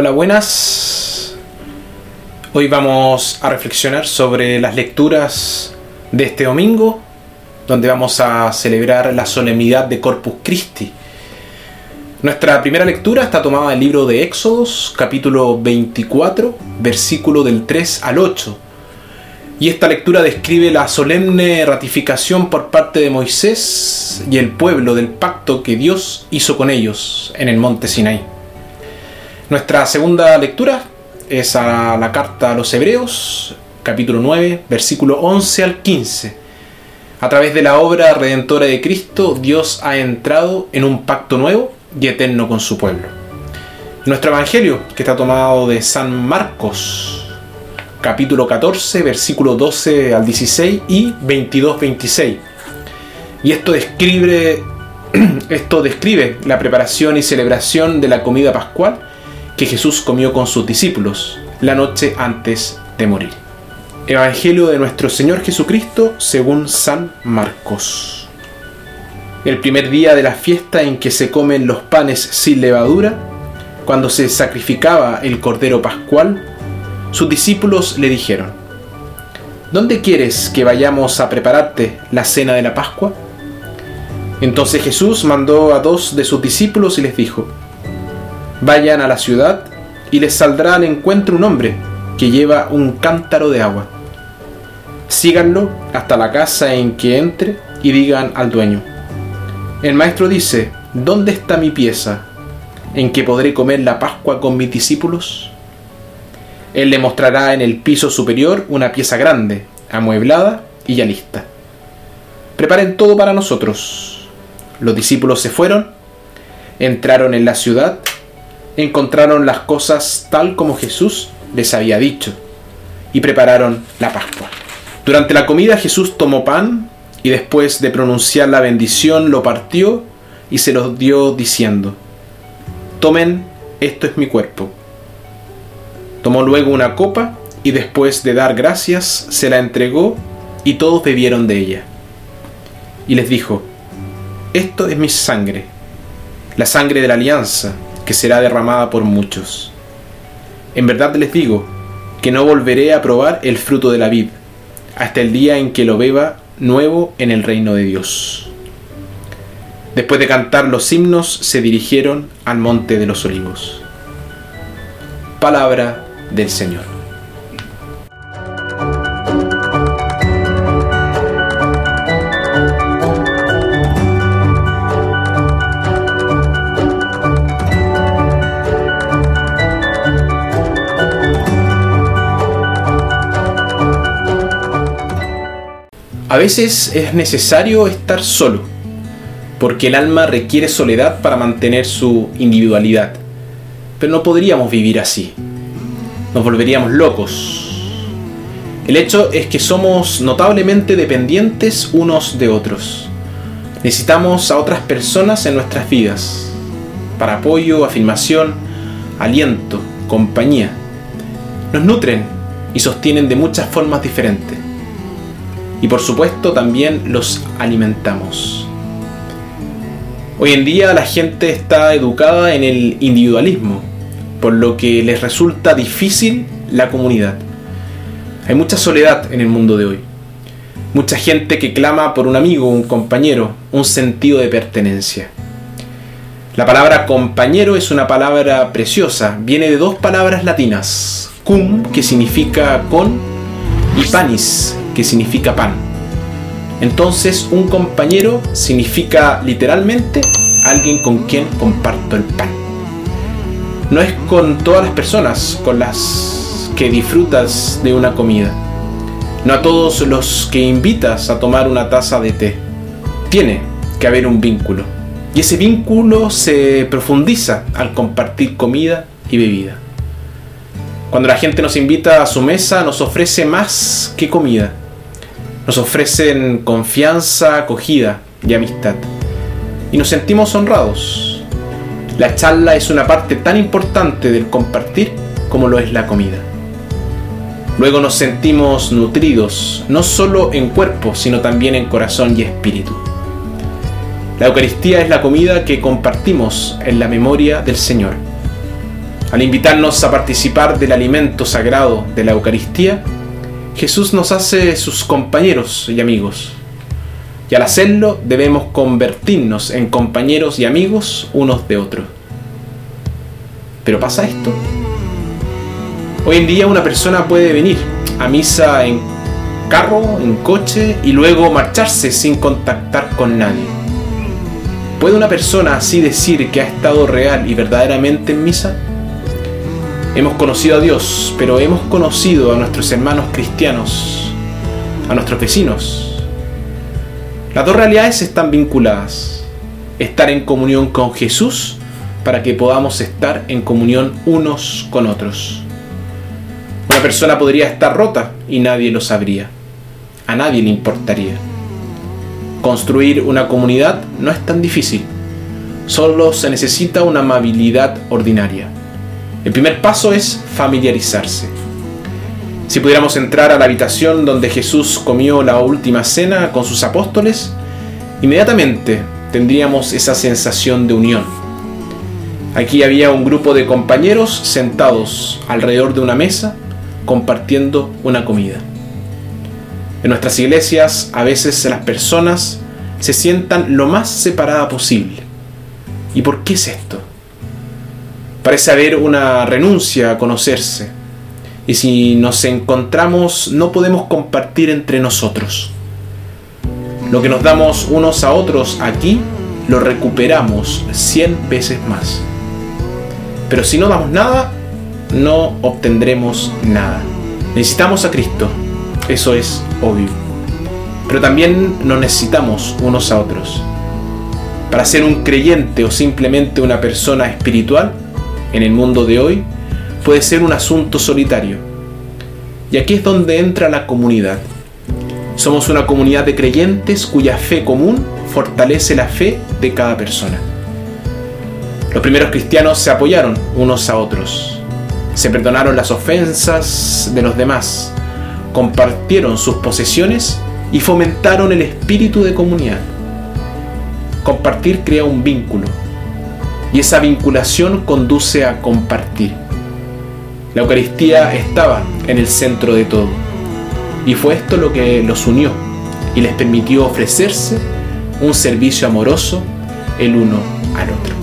Hola, buenas. Hoy vamos a reflexionar sobre las lecturas de este domingo, donde vamos a celebrar la solemnidad de Corpus Christi. Nuestra primera lectura está tomada del libro de Éxodos, capítulo 24, versículo del 3 al 8. Y esta lectura describe la solemne ratificación por parte de Moisés y el pueblo del pacto que Dios hizo con ellos en el monte Sinaí. Nuestra segunda lectura es a la carta a los Hebreos, capítulo 9, versículo 11 al 15. A través de la obra redentora de Cristo, Dios ha entrado en un pacto nuevo y eterno con su pueblo. Nuestro Evangelio, que está tomado de San Marcos, capítulo 14, versículo 12 al 16 y 22-26. Y esto describe, esto describe la preparación y celebración de la comida pascual que Jesús comió con sus discípulos la noche antes de morir. Evangelio de nuestro Señor Jesucristo según San Marcos. El primer día de la fiesta en que se comen los panes sin levadura, cuando se sacrificaba el cordero pascual, sus discípulos le dijeron, ¿Dónde quieres que vayamos a prepararte la cena de la Pascua? Entonces Jesús mandó a dos de sus discípulos y les dijo, Vayan a la ciudad y les saldrá al encuentro un hombre que lleva un cántaro de agua. Síganlo hasta la casa en que entre y digan al dueño. El maestro dice, ¿dónde está mi pieza en que podré comer la Pascua con mis discípulos? Él le mostrará en el piso superior una pieza grande, amueblada y ya lista. Preparen todo para nosotros. Los discípulos se fueron, entraron en la ciudad encontraron las cosas tal como Jesús les había dicho y prepararon la Pascua. Durante la comida Jesús tomó pan y después de pronunciar la bendición lo partió y se los dio diciendo, Tomen, esto es mi cuerpo. Tomó luego una copa y después de dar gracias se la entregó y todos bebieron de ella. Y les dijo, Esto es mi sangre, la sangre de la alianza que será derramada por muchos. En verdad les digo que no volveré a probar el fruto de la vid hasta el día en que lo beba nuevo en el reino de Dios. Después de cantar los himnos, se dirigieron al monte de los olivos. Palabra del Señor. A veces es necesario estar solo, porque el alma requiere soledad para mantener su individualidad. Pero no podríamos vivir así. Nos volveríamos locos. El hecho es que somos notablemente dependientes unos de otros. Necesitamos a otras personas en nuestras vidas, para apoyo, afirmación, aliento, compañía. Nos nutren y sostienen de muchas formas diferentes y por supuesto también los alimentamos. Hoy en día la gente está educada en el individualismo, por lo que les resulta difícil la comunidad. Hay mucha soledad en el mundo de hoy. Mucha gente que clama por un amigo, un compañero, un sentido de pertenencia. La palabra compañero es una palabra preciosa, viene de dos palabras latinas, cum, que significa con, y panis, significa pan. Entonces un compañero significa literalmente alguien con quien comparto el pan. No es con todas las personas con las que disfrutas de una comida. No a todos los que invitas a tomar una taza de té. Tiene que haber un vínculo. Y ese vínculo se profundiza al compartir comida y bebida. Cuando la gente nos invita a su mesa nos ofrece más que comida nos ofrecen confianza, acogida y amistad. Y nos sentimos honrados. La charla es una parte tan importante del compartir como lo es la comida. Luego nos sentimos nutridos, no solo en cuerpo, sino también en corazón y espíritu. La Eucaristía es la comida que compartimos en la memoria del Señor. Al invitarnos a participar del alimento sagrado de la Eucaristía, Jesús nos hace sus compañeros y amigos. Y al hacerlo debemos convertirnos en compañeros y amigos unos de otros. Pero pasa esto. Hoy en día una persona puede venir a misa en carro, en coche y luego marcharse sin contactar con nadie. ¿Puede una persona así decir que ha estado real y verdaderamente en misa? Hemos conocido a Dios, pero hemos conocido a nuestros hermanos cristianos, a nuestros vecinos. Las dos realidades están vinculadas. Estar en comunión con Jesús para que podamos estar en comunión unos con otros. Una persona podría estar rota y nadie lo sabría. A nadie le importaría. Construir una comunidad no es tan difícil. Solo se necesita una amabilidad ordinaria el primer paso es familiarizarse. Si pudiéramos entrar a la habitación donde Jesús comió la última cena con sus apóstoles, inmediatamente tendríamos esa sensación de unión. Aquí había un grupo de compañeros sentados alrededor de una mesa compartiendo una comida. En nuestras iglesias a veces las personas se sientan lo más separada posible. ¿Y por qué es esto? Parece haber una renuncia a conocerse. Y si nos encontramos no podemos compartir entre nosotros. Lo que nos damos unos a otros aquí lo recuperamos cien veces más. Pero si no damos nada, no obtendremos nada. Necesitamos a Cristo, eso es obvio. Pero también nos necesitamos unos a otros. Para ser un creyente o simplemente una persona espiritual, en el mundo de hoy puede ser un asunto solitario. Y aquí es donde entra la comunidad. Somos una comunidad de creyentes cuya fe común fortalece la fe de cada persona. Los primeros cristianos se apoyaron unos a otros, se perdonaron las ofensas de los demás, compartieron sus posesiones y fomentaron el espíritu de comunidad. Compartir crea un vínculo, y esa vinculación conduce a compartir. La Eucaristía estaba en el centro de todo y fue esto lo que los unió y les permitió ofrecerse un servicio amoroso el uno al otro.